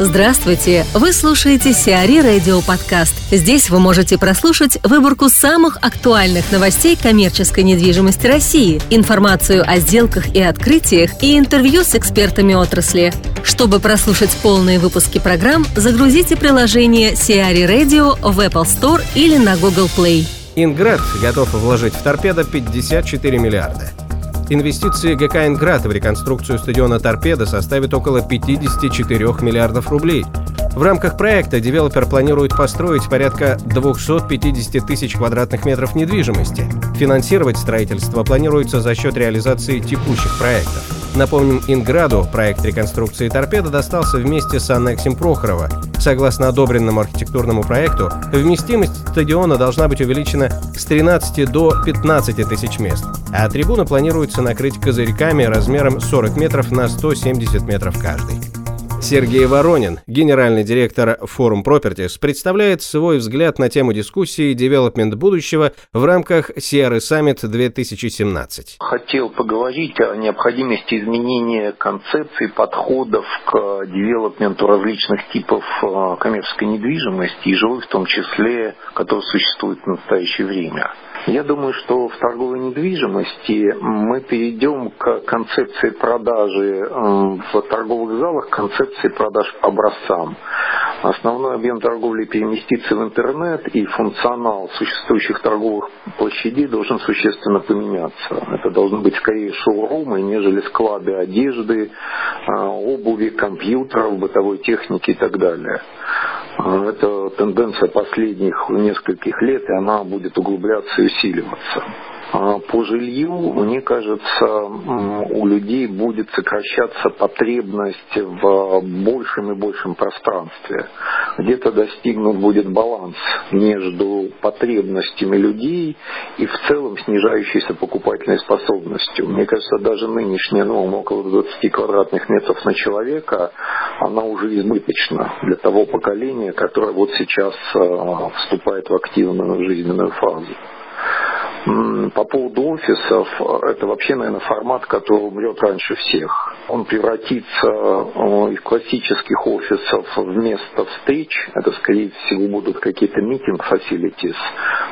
Здравствуйте! Вы слушаете Сиари Радио Подкаст. Здесь вы можете прослушать выборку самых актуальных новостей коммерческой недвижимости России, информацию о сделках и открытиях и интервью с экспертами отрасли. Чтобы прослушать полные выпуски программ, загрузите приложение Сиари Radio в Apple Store или на Google Play. Инград готов вложить в торпедо 54 миллиарда. Инвестиции ГК «Инград» в реконструкцию стадиона «Торпедо» составят около 54 миллиардов рублей. В рамках проекта девелопер планирует построить порядка 250 тысяч квадратных метров недвижимости. Финансировать строительство планируется за счет реализации текущих проектов. Напомним, Инграду проект реконструкции торпеда достался вместе с аннексием Прохорова. Согласно одобренному архитектурному проекту, вместимость стадиона должна быть увеличена с 13 до 15 тысяч мест, а трибуна планируется накрыть козырьками размером 40 метров на 170 метров каждый. Сергей Воронин, генеральный директор Forum Properties, представляет свой взгляд на тему дискуссии «Девелопмент будущего» в рамках CRE Summit 2017. Хотел поговорить о необходимости изменения концепций, подходов к девелопменту различных типов э, коммерческой недвижимости и жилых в том числе, которые существуют в настоящее время. Я думаю, что в торговой недвижимости мы перейдем к концепции продажи э, в торговых залах, концепции продаж по образцам. Основной объем торговли переместится в интернет, и функционал существующих торговых площадей должен существенно поменяться. Это должны быть скорее шоурумы, нежели склады одежды, э, обуви, компьютеров, бытовой техники и так далее. Э, это тенденция последних нескольких лет, и она будет углубляться и усиливаться. А по жилью, мне кажется, у людей будет сокращаться потребность в большем и большем пространстве. Где-то достигнут будет баланс между потребностями людей и в целом снижающейся покупательной способностью. Мне кажется, даже нынешняя норма около 20 квадратных метров на человека, она уже избыточна для того поколения, которое вот сейчас а, вступает в активную жизненную фазу. По поводу офисов, это вообще, наверное, формат, который умрет раньше всех. Он превратится из классических офисов в место встреч. Это, скорее всего, будут какие-то meeting facilities.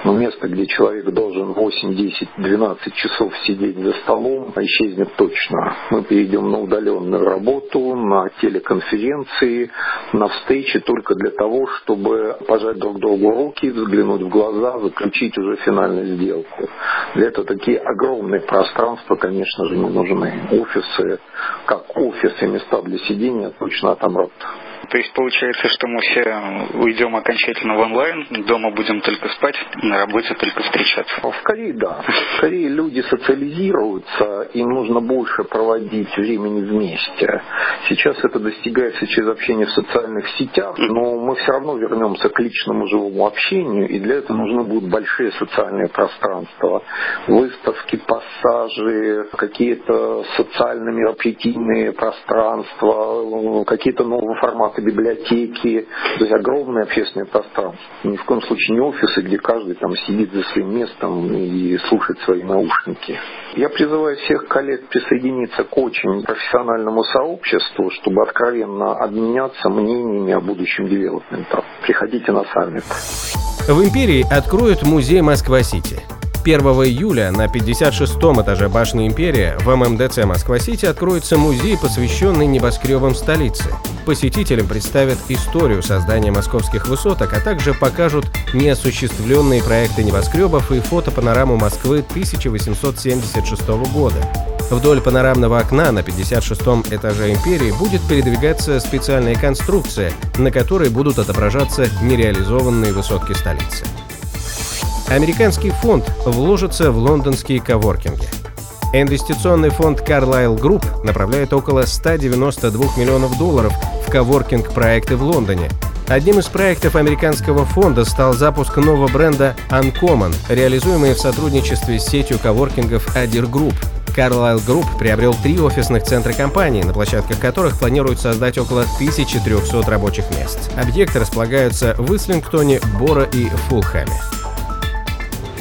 Но место, где человек должен 8, 10, 12 часов сидеть за столом, исчезнет точно. Мы перейдем на удаленную работу, на телеконференции, на встречи только для того, чтобы пожать друг другу руки, взглянуть в глаза, заключить уже финальную сделку. Для этого такие огромные пространства, конечно же, не нужны. Офисы, как офисы, места для сидения точно отомрут. То есть получается, что мы все уйдем окончательно в онлайн, дома будем только спать, на работе только встречаться. Скорее да. Скорее люди социализируются, им нужно больше проводить времени вместе. Сейчас это достигается через общение в социальных сетях, но мы все равно вернемся к личному живому общению, и для этого нужны будут большие социальные пространства. Выставки, пассажи, какие-то социально мероприятийные пространства, какие-то новые форматы библиотеки, то есть огромное общественное пространство. Ни в коем случае не офисы, где каждый там сидит за своим местом и слушает свои наушники. Я призываю всех коллег присоединиться к очень профессиональному сообществу, чтобы откровенно обменяться мнениями о будущем девелопмента. Приходите на саммит. В империи откроют музей Москва-Сити. 1 июля на 56-м этаже башни Империя в ММДЦ Москва-Сити откроется музей, посвященный небоскребам столицы. Посетителям представят историю создания московских высоток, а также покажут неосуществленные проекты небоскребов и фотопанораму Москвы 1876 года. Вдоль панорамного окна на 56-м этаже империи будет передвигаться специальная конструкция, на которой будут отображаться нереализованные высотки столицы. Американский фонд вложится в лондонские коворкинги. Инвестиционный фонд Carlyle Group направляет около 192 миллионов долларов в коворкинг-проекты в Лондоне. Одним из проектов американского фонда стал запуск нового бренда Uncommon, реализуемый в сотрудничестве с сетью коворкингов Adir Group. Carlyle Group приобрел три офисных центра компании, на площадках которых планируют создать около 1300 рабочих мест. Объекты располагаются в Ислингтоне, Бора и Фулхэме.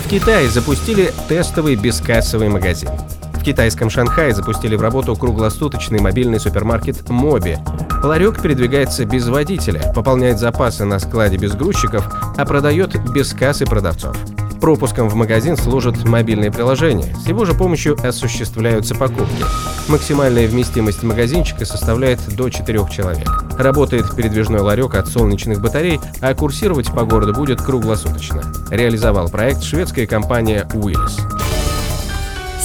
Китае запустили тестовый бескассовый магазин. В китайском Шанхае запустили в работу круглосуточный мобильный супермаркет Моби. Ларек передвигается без водителя, пополняет запасы на складе без грузчиков, а продает без кассы продавцов. Пропуском в магазин служат мобильные приложения. С его же помощью осуществляются покупки. Максимальная вместимость магазинчика составляет до 4 человек. Работает передвижной ларек от солнечных батарей, а курсировать по городу будет круглосуточно. Реализовал проект шведская компания Willis.